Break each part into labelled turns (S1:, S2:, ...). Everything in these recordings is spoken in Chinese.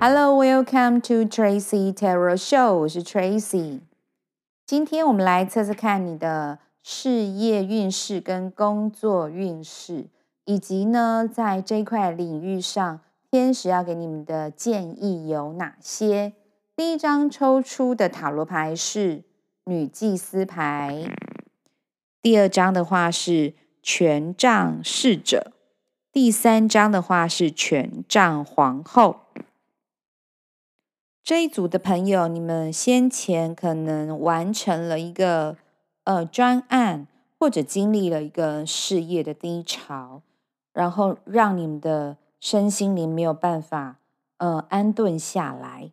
S1: Hello, welcome to Tracy Tarot Show。我是 Tracy。今天我们来测测看你的事业运势跟工作运势，以及呢，在这块领域上，天使要给你们的建议有哪些？第一张抽出的塔罗牌是女祭司牌，第二张的话是权杖侍者，第三张的话是权杖皇后。这一组的朋友，你们先前可能完成了一个呃专案，或者经历了一个事业的低潮，然后让你们的身心灵没有办法呃安顿下来，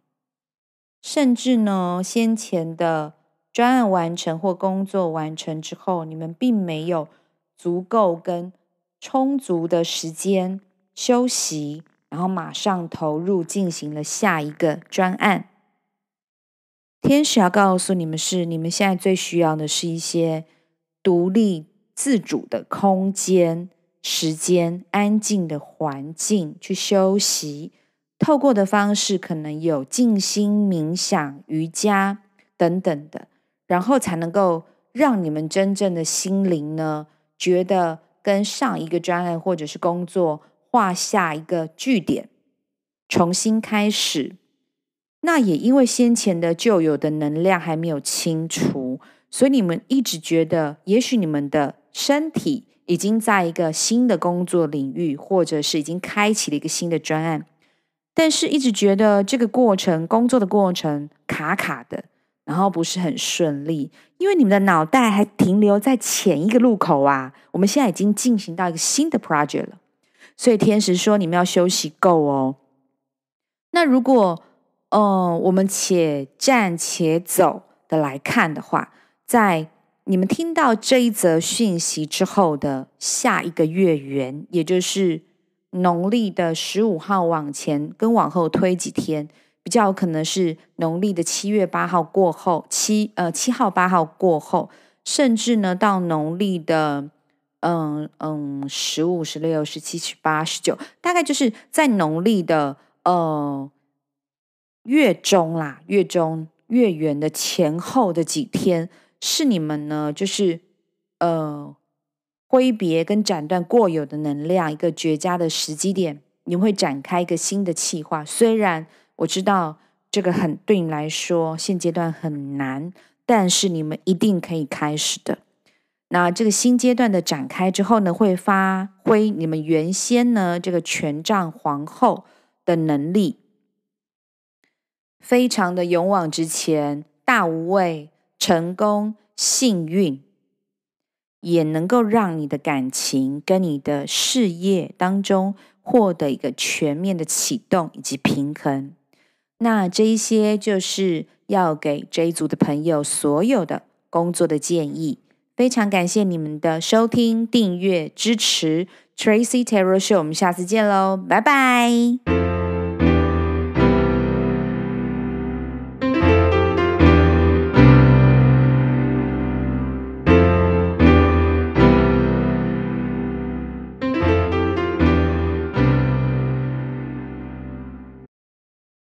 S1: 甚至呢，先前的专案完成或工作完成之后，你们并没有足够跟充足的时间休息。然后马上投入进行了下一个专案。天使要告诉你们是，你们现在最需要的是一些独立自主的空间、时间、安静的环境去休息。透过的方式可能有静心冥想、瑜伽等等的，然后才能够让你们真正的心灵呢，觉得跟上一个专案或者是工作。画下一个句点，重新开始。那也因为先前的旧有的能量还没有清除，所以你们一直觉得，也许你们的身体已经在一个新的工作领域，或者是已经开启了一个新的专案，但是一直觉得这个过程，工作的过程卡卡的，然后不是很顺利，因为你们的脑袋还停留在前一个路口啊。我们现在已经进行到一个新的 project 了。所以天使说：“你们要休息够哦。”那如果，呃，我们且战且走的来看的话，在你们听到这一则讯息之后的下一个月圆，也就是农历的十五号往前跟往后推几天，比较有可能是农历的七月八号过后，七呃七号八号过后，甚至呢到农历的。嗯嗯，十五、十六、十七、十八、十九，大概就是在农历的呃月中啦，月中月圆的前后的几天，是你们呢，就是呃挥别跟斩断过有的能量一个绝佳的时机点，你会展开一个新的计划。虽然我知道这个很对你来说现阶段很难，但是你们一定可以开始的。那这个新阶段的展开之后呢，会发挥你们原先呢这个权杖皇后的能力，非常的勇往直前，大无畏，成功，幸运，也能够让你的感情跟你的事业当中获得一个全面的启动以及平衡。那这一些就是要给这一组的朋友所有的工作的建议。非常感谢你们的收听、订阅、支持，Tracy Tarot Show，我们下次见喽，拜拜。